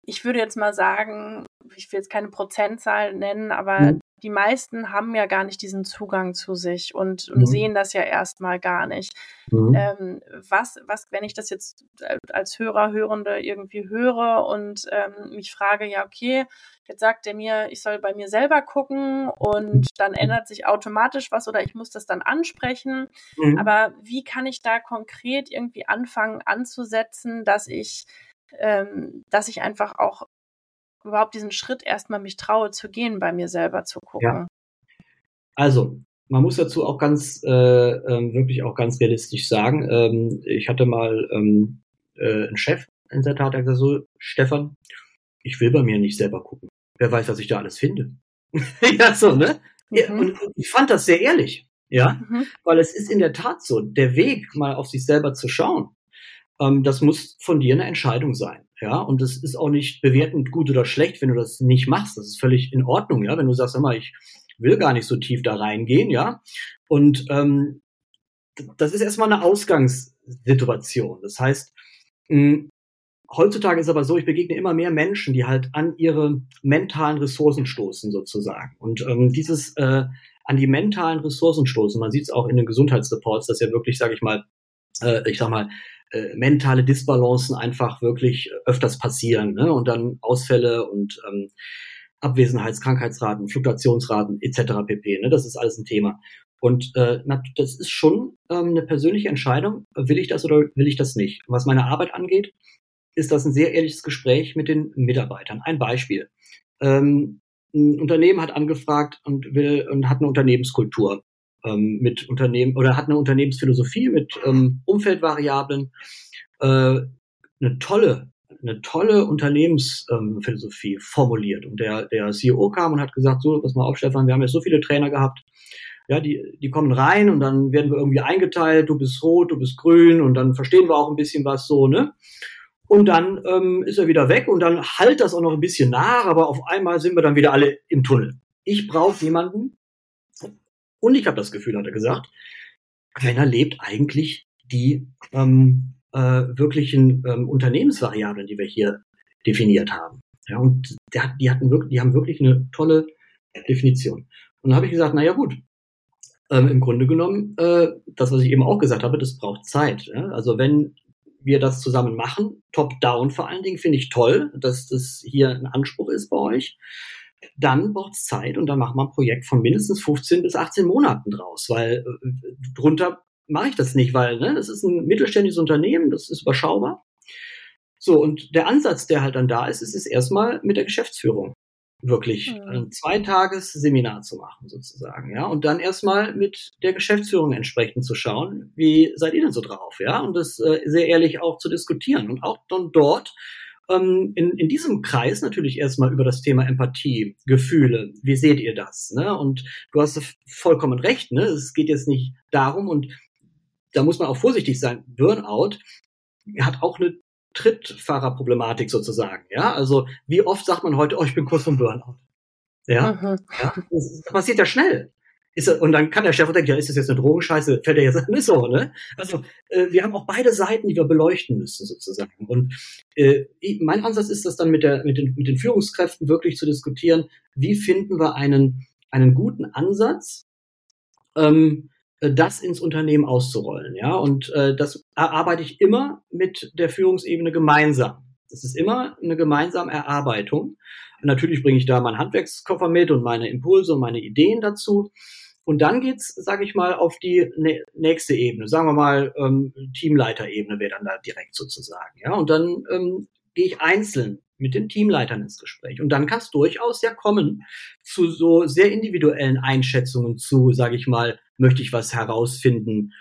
ich würde jetzt mal sagen, ich will jetzt keine Prozentzahl nennen, aber mhm die meisten haben ja gar nicht diesen Zugang zu sich und, und mhm. sehen das ja erstmal gar nicht. Mhm. Ähm, was, was, wenn ich das jetzt als Hörer, Hörende irgendwie höre und ähm, mich frage, ja, okay, jetzt sagt er mir, ich soll bei mir selber gucken und dann ändert sich automatisch was oder ich muss das dann ansprechen. Mhm. Aber wie kann ich da konkret irgendwie anfangen anzusetzen, dass ich ähm, dass ich einfach auch überhaupt diesen Schritt erstmal mich traue zu gehen, bei mir selber zu gucken. Ja. Also, man muss dazu auch ganz, äh, äh, wirklich auch ganz realistisch sagen, ähm, ich hatte mal ähm, äh, einen Chef in der Tat, der gesagt so, Stefan, ich will bei mir nicht selber gucken. Wer weiß, was ich da alles finde. [LAUGHS] ja, so, ne? Mhm. Ja, und ich fand das sehr ehrlich, ja, mhm. weil es ist in der Tat so, der Weg, mal auf sich selber zu schauen, ähm, das muss von dir eine Entscheidung sein. Ja, und das ist auch nicht bewertend gut oder schlecht, wenn du das nicht machst. Das ist völlig in Ordnung, ja, wenn du sagst, immer, ich will gar nicht so tief da reingehen, ja. Und ähm, das ist erstmal eine Ausgangssituation. Das heißt, mh, hm, heutzutage ist aber so, ich begegne immer mehr Menschen, die halt an ihre mentalen Ressourcen stoßen, sozusagen. Und ähm, dieses äh, an die mentalen Ressourcen stoßen, man sieht es auch in den Gesundheitsreports, dass ja wirklich, sage ich mal, äh, ich sag mal, äh, mentale Disbalancen einfach wirklich öfters passieren ne? und dann Ausfälle und ähm, Abwesenheits-, Krankheitsraten, Fluktuationsraten etc. pp. Ne? Das ist alles ein Thema. Und äh, das ist schon ähm, eine persönliche Entscheidung, will ich das oder will ich das nicht. Was meine Arbeit angeht, ist das ein sehr ehrliches Gespräch mit den Mitarbeitern. Ein Beispiel. Ähm, ein Unternehmen hat angefragt und will und hat eine Unternehmenskultur ähm, mit Unternehmen oder hat eine Unternehmensphilosophie mit ähm, Umfeldvariablen, äh, eine tolle eine tolle Unternehmensphilosophie ähm, formuliert. Und der, der CEO kam und hat gesagt, so, pass mal auf, Stefan, wir haben jetzt so viele Trainer gehabt, ja, die, die kommen rein und dann werden wir irgendwie eingeteilt, du bist rot, du bist grün und dann verstehen wir auch ein bisschen was so, ne? Und dann ähm, ist er wieder weg und dann halt das auch noch ein bisschen nach, aber auf einmal sind wir dann wieder alle im Tunnel. Ich brauche jemanden, und ich habe das Gefühl, hat er gesagt, keiner lebt eigentlich die ähm, äh, wirklichen ähm, Unternehmensvariablen, die wir hier definiert haben. Ja, und der, die hatten wirklich, die haben wirklich eine tolle Definition. Und dann habe ich gesagt, na ja gut, ähm, im Grunde genommen, äh, das, was ich eben auch gesagt habe, das braucht Zeit. Ja? Also wenn wir das zusammen machen, top-down vor allen Dingen, finde ich toll, dass das hier ein Anspruch ist bei euch. Dann braucht es Zeit und dann machen wir ein Projekt von mindestens 15 bis 18 Monaten draus, weil äh, drunter mache ich das nicht, weil ne, das ist ein mittelständisches Unternehmen, das ist überschaubar. So, und der Ansatz, der halt dann da ist, ist, ist erstmal mit der Geschäftsführung wirklich mhm. ein Zweitagesseminar zu machen, sozusagen, ja, und dann erstmal mit der Geschäftsführung entsprechend zu schauen, wie seid ihr denn so drauf, ja, und das äh, sehr ehrlich auch zu diskutieren und auch dann dort ähm, in, in diesem Kreis natürlich erstmal über das Thema Empathie, Gefühle, wie seht ihr das, ne, und du hast vollkommen recht, ne, es geht jetzt nicht darum und da muss man auch vorsichtig sein. Burnout hat auch eine Trittfahrerproblematik sozusagen. Ja, also wie oft sagt man heute, oh, ich bin kurz vom Burnout. Ja, mhm. ja das passiert ja schnell. Ist, und dann kann der Chef denken, ja, ist das jetzt eine Drogenscheiße? Fällt er jetzt nicht so, ne? Also äh, wir haben auch beide Seiten, die wir beleuchten müssen sozusagen. Und äh, mein Ansatz ist das dann mit der mit den mit den Führungskräften wirklich zu diskutieren. Wie finden wir einen einen guten Ansatz? Ähm, äh, das ins Unternehmen auszurollen. Ja, und äh, das erarbeite ich immer mit der Führungsebene gemeinsam. Das ist immer eine gemeinsame Erarbeitung. Natürlich bringe ich da meinen Handwerkskoffer mit und meine Impulse und meine Ideen dazu. Und dann geht's, sage ich mal, auf die nächste Ebene. Sagen wir mal, ähm, Teamleiterebene wäre dann da direkt sozusagen. Ja, und dann ähm, gehe ich einzeln mit den Teamleitern ins Gespräch. Und dann kann es durchaus ja kommen zu so sehr individuellen Einschätzungen zu, sage ich mal, möchte ich was herausfinden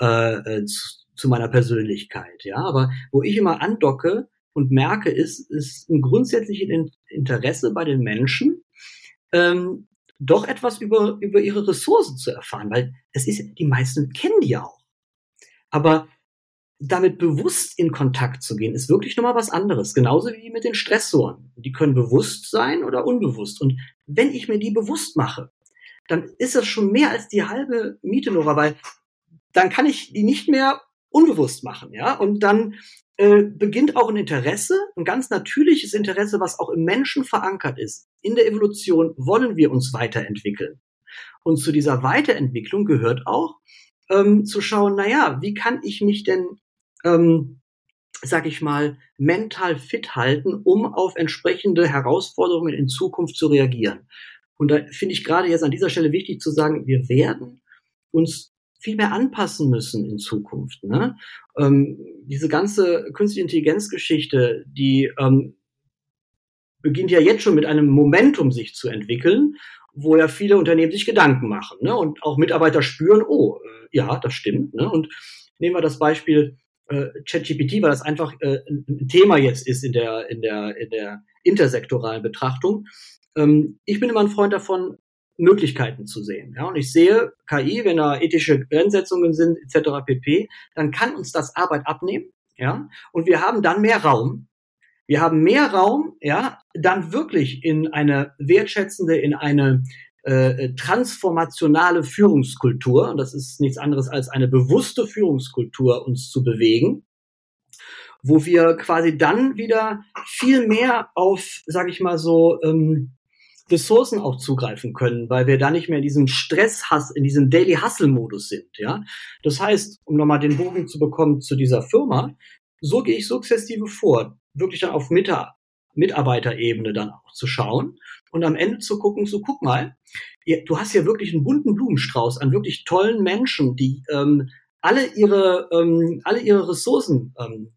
äh, äh, zu, zu meiner Persönlichkeit. Ja, aber wo ich immer andocke und merke, ist, ist ein grundsätzliches Interesse bei den Menschen, ähm, doch etwas über, über ihre Ressourcen zu erfahren, weil es ist, die meisten kennen die ja auch. Aber damit bewusst in Kontakt zu gehen, ist wirklich nochmal was anderes. Genauso wie mit den Stressoren. Die können bewusst sein oder unbewusst. Und wenn ich mir die bewusst mache, dann ist das schon mehr als die halbe Miete, Nora, weil dann kann ich die nicht mehr unbewusst machen, ja. Und dann äh, beginnt auch ein Interesse, ein ganz natürliches Interesse, was auch im Menschen verankert ist. In der Evolution wollen wir uns weiterentwickeln. Und zu dieser Weiterentwicklung gehört auch ähm, zu schauen, na ja, wie kann ich mich denn ähm, sag ich mal, mental fit halten, um auf entsprechende Herausforderungen in Zukunft zu reagieren. Und da finde ich gerade jetzt an dieser Stelle wichtig zu sagen, wir werden uns viel mehr anpassen müssen in Zukunft. Ne? Ähm, diese ganze künstliche Intelligenzgeschichte, die ähm, beginnt ja jetzt schon mit einem Momentum sich zu entwickeln, wo ja viele Unternehmen sich Gedanken machen ne? und auch Mitarbeiter spüren, oh, äh, ja, das stimmt. Ne? Und nehmen wir das Beispiel äh, ChatGPT, weil das einfach äh, ein Thema jetzt ist in der, in der, in der intersektoralen Betrachtung. Ähm, ich bin immer ein Freund davon, Möglichkeiten zu sehen. Ja, und ich sehe KI, wenn da ethische Grenzsetzungen sind, etc. pp., dann kann uns das Arbeit abnehmen. Ja, und wir haben dann mehr Raum. Wir haben mehr Raum, ja, dann wirklich in eine wertschätzende, in eine äh, transformationale Führungskultur, und das ist nichts anderes als eine bewusste Führungskultur, uns zu bewegen, wo wir quasi dann wieder viel mehr auf, sage ich mal so, ähm, Ressourcen auch zugreifen können, weil wir da nicht mehr in diesem Stress, in diesem Daily Hustle Modus sind, ja. Das heißt, um nochmal den Bogen zu bekommen zu dieser Firma, so gehe ich sukzessive vor, wirklich dann auf Mitarbeiterebene dann auch zu schauen und am Ende zu gucken, so guck mal, du hast ja wirklich einen bunten Blumenstrauß an wirklich tollen Menschen, die ähm, alle ihre ähm, alle ihre Ressourcen ähm,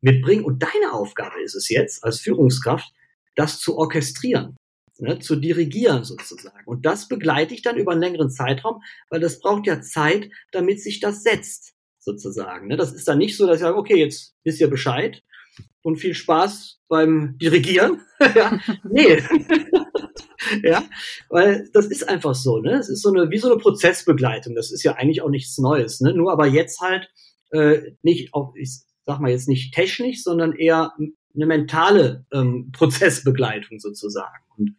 mitbringen. Und deine Aufgabe ist es jetzt als Führungskraft, das zu orchestrieren, ne, zu dirigieren sozusagen. Und das begleite ich dann über einen längeren Zeitraum, weil das braucht ja Zeit, damit sich das setzt sozusagen. Ne. Das ist dann nicht so, dass ich sage, okay, jetzt wisst ihr Bescheid und viel Spaß beim Dirigieren. [LAUGHS] ja, nee. [LAUGHS] ja, weil das ist einfach so, ne? Es ist so eine, wie so eine Prozessbegleitung. Das ist ja eigentlich auch nichts Neues, ne? Nur aber jetzt halt äh, nicht auch, ich sag mal jetzt nicht technisch, sondern eher eine mentale ähm, [LAUGHS] Prozessbegleitung sozusagen. Und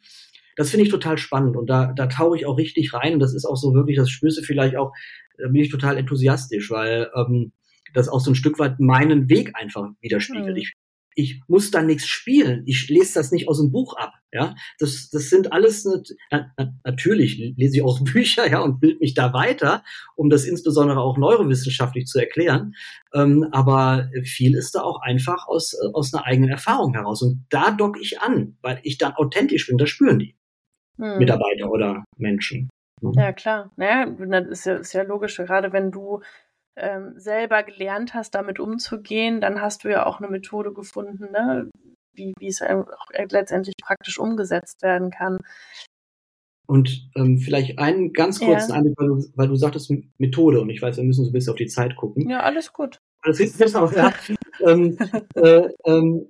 das finde ich total spannend und da, da tauche ich auch richtig rein und das ist auch so wirklich, das spürst du vielleicht auch, da bin ich total enthusiastisch, weil ähm, das auch so ein Stück weit meinen Weg einfach widerspiegelt. Mhm. Ich ich muss da nichts spielen. Ich lese das nicht aus dem Buch ab. Ja, das, das sind alles na, natürlich lese ich auch [LAUGHS] Bücher, ja, und bild mich da weiter, um das insbesondere auch neurowissenschaftlich zu erklären. Ähm, aber viel ist da auch einfach aus aus einer eigenen Erfahrung heraus. Und da dock ich an, weil ich dann authentisch bin. Das spüren die hm. Mitarbeiter oder Menschen. Ja, klar. Naja, das ist ja, ist ja logisch, gerade wenn du ähm, selber gelernt hast, damit umzugehen, dann hast du ja auch eine Methode gefunden, ne? wie, wie es auch letztendlich praktisch umgesetzt werden kann. Und ähm, vielleicht einen ganz kurzen ja. Einblick, weil du, weil du sagtest Methode und ich weiß, wir müssen so ein bisschen auf die Zeit gucken. Ja, alles gut. Alles ist auch, ja. [LAUGHS] ähm, äh, ähm,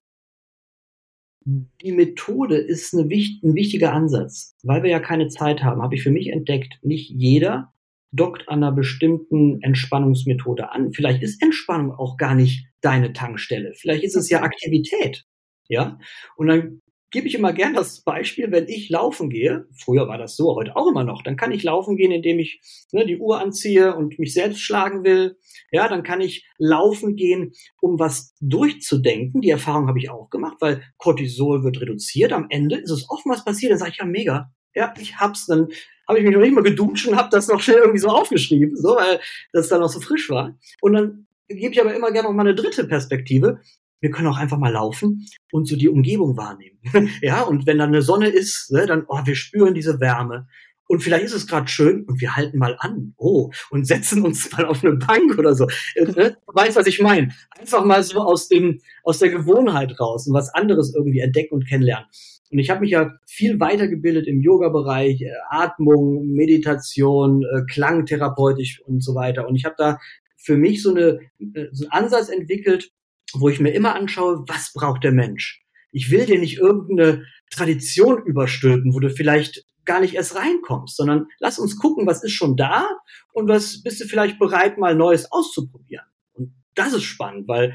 die Methode ist eine, ein wichtiger Ansatz. Weil wir ja keine Zeit haben, habe ich für mich entdeckt, nicht jeder dockt an einer bestimmten Entspannungsmethode an. Vielleicht ist Entspannung auch gar nicht deine Tankstelle. Vielleicht ist es ja Aktivität. Ja. Und dann gebe ich immer gern das Beispiel, wenn ich laufen gehe, früher war das so, heute auch immer noch, dann kann ich laufen gehen, indem ich ne, die Uhr anziehe und mich selbst schlagen will. Ja, dann kann ich laufen gehen, um was durchzudenken. Die Erfahrung habe ich auch gemacht, weil Cortisol wird reduziert. Am Ende ist es oftmals passiert, dann sage ich ja mega, ja, ich hab's. Dann habe ich mich noch nicht mal geduscht und habe das noch schnell irgendwie so aufgeschrieben, so, weil das dann noch so frisch war. Und dann gebe ich aber immer gerne noch mal eine dritte Perspektive. Wir können auch einfach mal laufen und so die Umgebung wahrnehmen. [LAUGHS] ja, und wenn dann eine Sonne ist, ne, dann, oh, wir spüren diese Wärme. Und vielleicht ist es gerade schön und wir halten mal an. Oh, und setzen uns [LAUGHS] mal auf eine Bank oder so. Äh, ne? Weißt, was ich meine? Einfach mal so aus dem, aus der Gewohnheit raus und was anderes irgendwie entdecken und kennenlernen. Und ich habe mich ja viel weitergebildet im Yoga-Bereich, äh, Atmung, Meditation, äh, Klangtherapeutisch und so weiter. Und ich habe da für mich so, eine, äh, so einen Ansatz entwickelt, wo ich mir immer anschaue, was braucht der Mensch? Ich will dir nicht irgendeine Tradition überstülpen, wo du vielleicht gar nicht erst reinkommst, sondern lass uns gucken, was ist schon da und was bist du vielleicht bereit, mal Neues auszuprobieren. Und das ist spannend, weil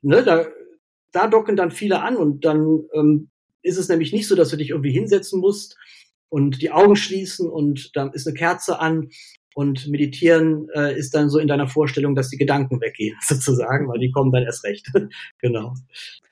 ne, da, da docken dann viele an und dann ähm, ist es nämlich nicht so, dass du dich irgendwie hinsetzen musst und die Augen schließen und dann ist eine Kerze an und meditieren äh, ist dann so in deiner Vorstellung, dass die Gedanken weggehen, [LAUGHS] sozusagen, weil die kommen dann erst recht. [LAUGHS] genau.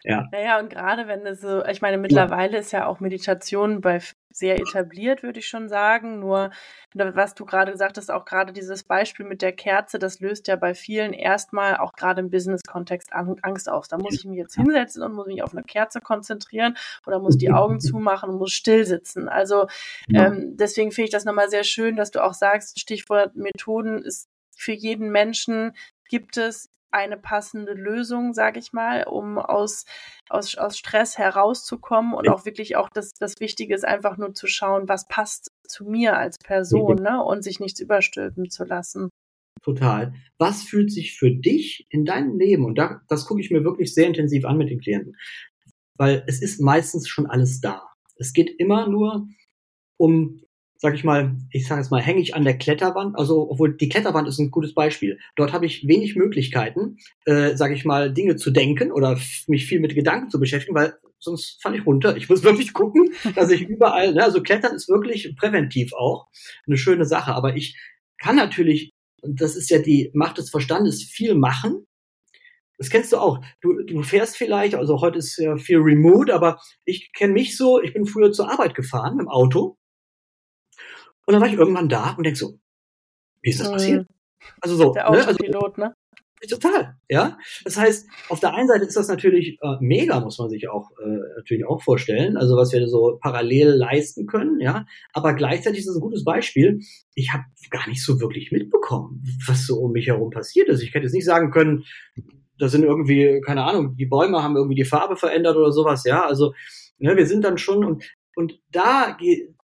Ja. Naja, und gerade wenn es so, ich meine, mittlerweile ja. ist ja auch Meditation bei sehr etabliert, würde ich schon sagen. Nur, was du gerade gesagt hast, auch gerade dieses Beispiel mit der Kerze, das löst ja bei vielen erstmal auch gerade im Business-Kontext Angst aus. Da muss ich mich jetzt hinsetzen und muss mich auf eine Kerze konzentrieren oder muss die Augen zumachen und muss still sitzen. Also ähm, deswegen finde ich das nochmal sehr schön, dass du auch sagst, Stichwort Methoden ist für jeden Menschen gibt es eine passende Lösung, sage ich mal, um aus, aus, aus Stress herauszukommen und ja. auch wirklich auch das, das Wichtige ist einfach nur zu schauen, was passt zu mir als Person ne? und sich nichts überstülpen zu lassen. Total. Was fühlt sich für dich in deinem Leben, und da, das gucke ich mir wirklich sehr intensiv an mit den Klienten, weil es ist meistens schon alles da. Es geht immer nur um sag ich mal, ich sage es mal, hänge ich an der Kletterwand. Also, obwohl die Kletterwand ist ein gutes Beispiel. Dort habe ich wenig Möglichkeiten, äh, sage ich mal, Dinge zu denken oder mich viel mit Gedanken zu beschäftigen, weil sonst falle ich runter. Ich muss [LAUGHS] wirklich gucken, dass ich überall, ne, also Klettern ist wirklich präventiv auch eine schöne Sache. Aber ich kann natürlich, und das ist ja die Macht des Verstandes, viel machen. Das kennst du auch. Du, du fährst vielleicht, also heute ist ja viel remote, aber ich kenne mich so, ich bin früher zur Arbeit gefahren im Auto und dann war ich irgendwann da und denk so, wie ist das passiert? Also so, der ne? Also, ne? Total, ja. Das heißt, auf der einen Seite ist das natürlich äh, mega, muss man sich auch äh, natürlich auch vorstellen, also was wir so parallel leisten können, ja. Aber gleichzeitig ist das ein gutes Beispiel. Ich habe gar nicht so wirklich mitbekommen, was so um mich herum passiert ist. Ich hätte jetzt nicht sagen können, da sind irgendwie, keine Ahnung, die Bäume haben irgendwie die Farbe verändert oder sowas, ja. Also, ne, wir sind dann schon und, und da,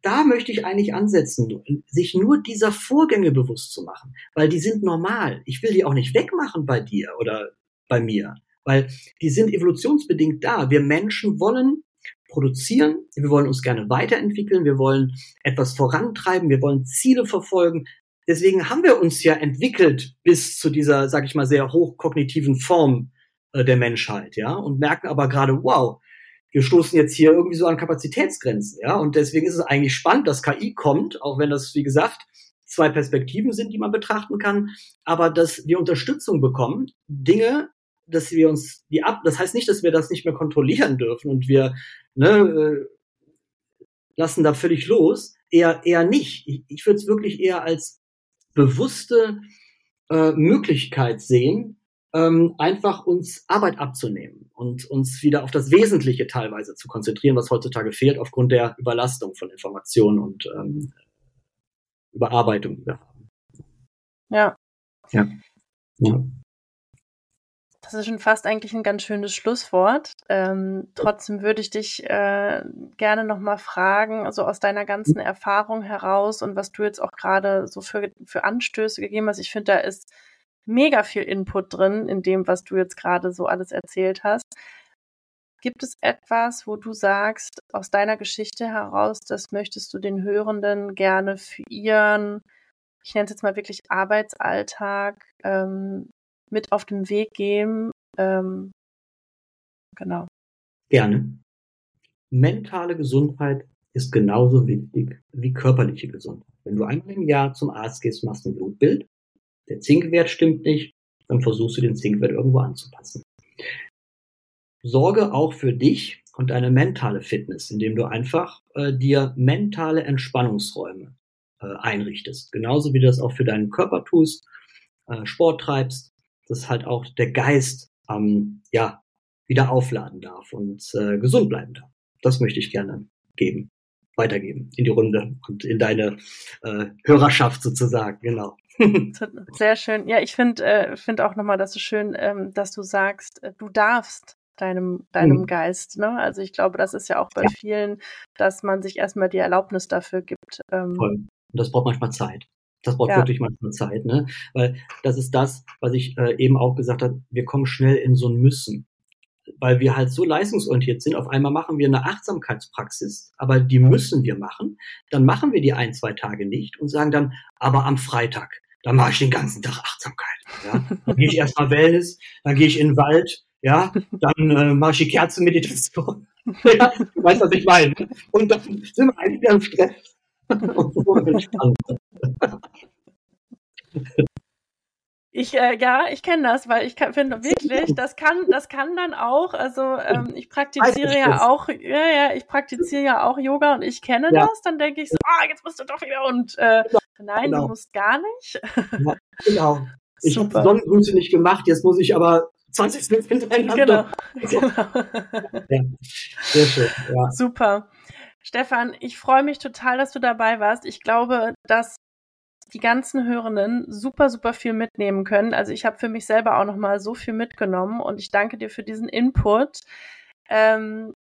da möchte ich eigentlich ansetzen, sich nur dieser Vorgänge bewusst zu machen, weil die sind normal. Ich will die auch nicht wegmachen bei dir oder bei mir, weil die sind evolutionsbedingt da. Wir Menschen wollen produzieren, wir wollen uns gerne weiterentwickeln, wir wollen etwas vorantreiben, wir wollen Ziele verfolgen. Deswegen haben wir uns ja entwickelt bis zu dieser, sag ich mal, sehr hochkognitiven Form äh, der Menschheit, ja, und merken aber gerade, wow, wir stoßen jetzt hier irgendwie so an Kapazitätsgrenzen, ja, und deswegen ist es eigentlich spannend, dass KI kommt, auch wenn das, wie gesagt, zwei Perspektiven sind, die man betrachten kann, aber dass wir Unterstützung bekommen, Dinge, dass wir uns die ab, das heißt nicht, dass wir das nicht mehr kontrollieren dürfen und wir ne, äh, lassen da völlig los, eher eher nicht. Ich, ich würde es wirklich eher als bewusste äh, Möglichkeit sehen, ähm, einfach uns Arbeit abzunehmen und uns wieder auf das Wesentliche teilweise zu konzentrieren, was heutzutage fehlt aufgrund der Überlastung von Informationen und ähm, Überarbeitung, die wir haben. Ja. Ja. ja. Das ist schon fast eigentlich ein ganz schönes Schlusswort. Ähm, trotzdem würde ich dich äh, gerne nochmal fragen, also aus deiner ganzen Erfahrung heraus und was du jetzt auch gerade so für, für Anstöße gegeben hast. Ich finde, da ist mega viel Input drin in dem, was du jetzt gerade so alles erzählt hast. Gibt es etwas, wo du sagst, aus deiner Geschichte heraus, das möchtest du den Hörenden gerne für ihren, ich nenne es jetzt mal wirklich Arbeitsalltag, ähm, mit auf den Weg geben? Ähm, genau. Gerne. Mentale Gesundheit ist genauso wichtig wie körperliche Gesundheit. Wenn du einmal im Jahr zum Arzt gehst, machst ein Blutbild, der Zinkwert stimmt nicht, dann versuchst du den Zinkwert irgendwo anzupassen. Sorge auch für dich und deine mentale Fitness, indem du einfach äh, dir mentale Entspannungsräume äh, einrichtest. Genauso wie du das auch für deinen Körper tust, äh, Sport treibst, dass halt auch der Geist ähm, ja wieder aufladen darf und äh, gesund bleiben darf. Das möchte ich gerne geben, weitergeben in die Runde und in deine äh, Hörerschaft sozusagen, genau. [LAUGHS] Sehr schön. Ja, ich finde äh, find auch nochmal, dass es schön, ähm, dass du sagst, äh, du darfst deinem, deinem mhm. Geist. Ne? Also ich glaube, das ist ja auch bei ja. vielen, dass man sich erstmal die Erlaubnis dafür gibt. Ähm, Voll. Und das braucht manchmal Zeit. Das braucht ja. wirklich manchmal Zeit, ne? Weil das ist das, was ich äh, eben auch gesagt habe, wir kommen schnell in so ein Müssen. Weil wir halt so leistungsorientiert sind, auf einmal machen wir eine Achtsamkeitspraxis, aber die müssen wir machen. Dann machen wir die ein, zwei Tage nicht und sagen dann, aber am Freitag, da mache ich den ganzen Tag Achtsamkeit. Ja? Dann gehe ich erstmal Wellness, dann gehe ich in den Wald, ja, dann äh, mache ich die Kerzenmeditation. [LAUGHS] ja, du weißt, was ich meine. Und dann sind wir eigentlich im Stress. [LAUGHS] Ich, äh, ja, ich kenne das, weil ich finde wirklich, das kann, das kann dann auch, also ähm, ich praktiziere ja auch, ja, ja, ich praktiziere ja auch Yoga und ich kenne ja. das, dann denke ich so, ah, jetzt musst du doch wieder und äh, genau. nein, genau. du musst gar nicht. [LAUGHS] Ja, genau. Ich habe Sonnengrüße nicht gemacht, jetzt muss ich aber 20 Snits hintereinander. Genau. [LAUGHS] genau. Ja, sehr schön. Ja. Super. Stefan, ich freue mich total, dass du dabei warst. Ich glaube, dass die ganzen Hörenden super, super viel mitnehmen können. Also ich habe für mich selber auch noch mal so viel mitgenommen und ich danke dir für diesen Input. Ähm,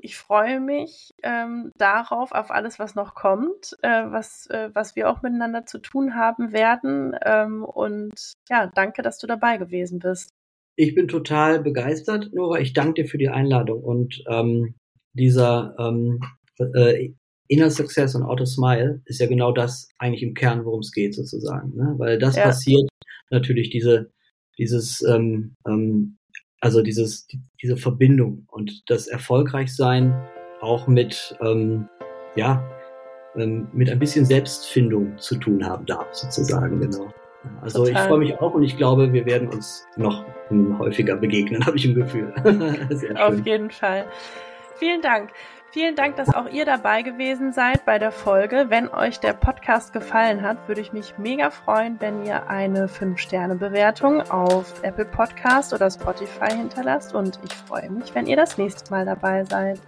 ich freue mich ähm, darauf, auf alles, was noch kommt, äh, was, äh, was wir auch miteinander zu tun haben werden. Ähm, und ja, danke, dass du dabei gewesen bist. Ich bin total begeistert, Nora. Ich danke dir für die Einladung und ähm, dieser ähm, äh, Inner Success und Auto Smile ist ja genau das eigentlich im Kern, worum es geht sozusagen. Ne? Weil das ja. passiert natürlich diese, dieses, ähm, ähm, also dieses, die, diese Verbindung und das Erfolgreichsein auch mit, ähm, ja, ähm, mit ein bisschen Selbstfindung zu tun haben darf, sozusagen, genau. Also Total. ich freue mich auch und ich glaube, wir werden uns noch häufiger begegnen, [LAUGHS] habe ich im Gefühl. [LAUGHS] Auf jeden Fall. Vielen Dank. Vielen Dank, dass auch ihr dabei gewesen seid bei der Folge. Wenn euch der Podcast gefallen hat, würde ich mich mega freuen, wenn ihr eine 5-Sterne-Bewertung auf Apple Podcast oder Spotify hinterlasst. Und ich freue mich, wenn ihr das nächste Mal dabei seid.